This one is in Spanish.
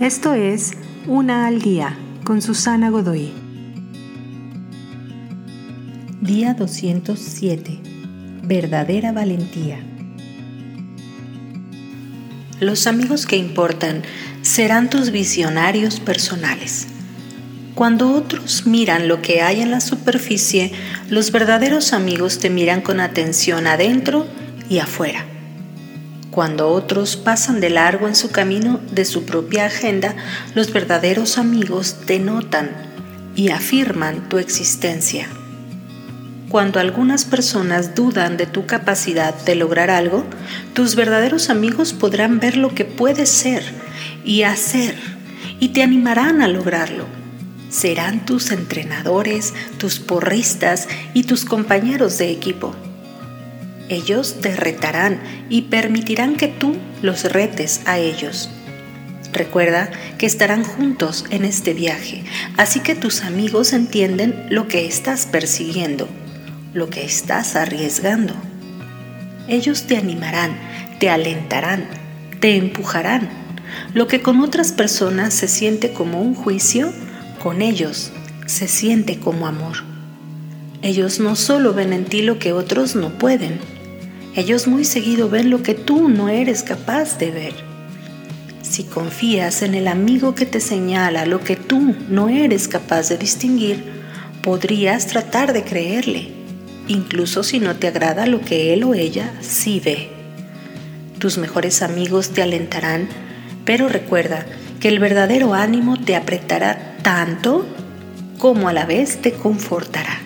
Esto es Una al Día con Susana Godoy. Día 207. Verdadera valentía. Los amigos que importan serán tus visionarios personales. Cuando otros miran lo que hay en la superficie, los verdaderos amigos te miran con atención adentro y afuera. Cuando otros pasan de largo en su camino de su propia agenda, los verdaderos amigos te notan y afirman tu existencia. Cuando algunas personas dudan de tu capacidad de lograr algo, tus verdaderos amigos podrán ver lo que puedes ser y hacer y te animarán a lograrlo serán tus entrenadores, tus porristas y tus compañeros de equipo. Ellos te retarán y permitirán que tú los retes a ellos. Recuerda que estarán juntos en este viaje, así que tus amigos entienden lo que estás persiguiendo, lo que estás arriesgando. Ellos te animarán, te alentarán, te empujarán. Lo que con otras personas se siente como un juicio, con ellos se siente como amor. Ellos no solo ven en ti lo que otros no pueden, ellos muy seguido ven lo que tú no eres capaz de ver. Si confías en el amigo que te señala lo que tú no eres capaz de distinguir, podrías tratar de creerle, incluso si no te agrada lo que él o ella sí ve. Tus mejores amigos te alentarán, pero recuerda que el verdadero ánimo te apretará tanto como a la vez te confortará.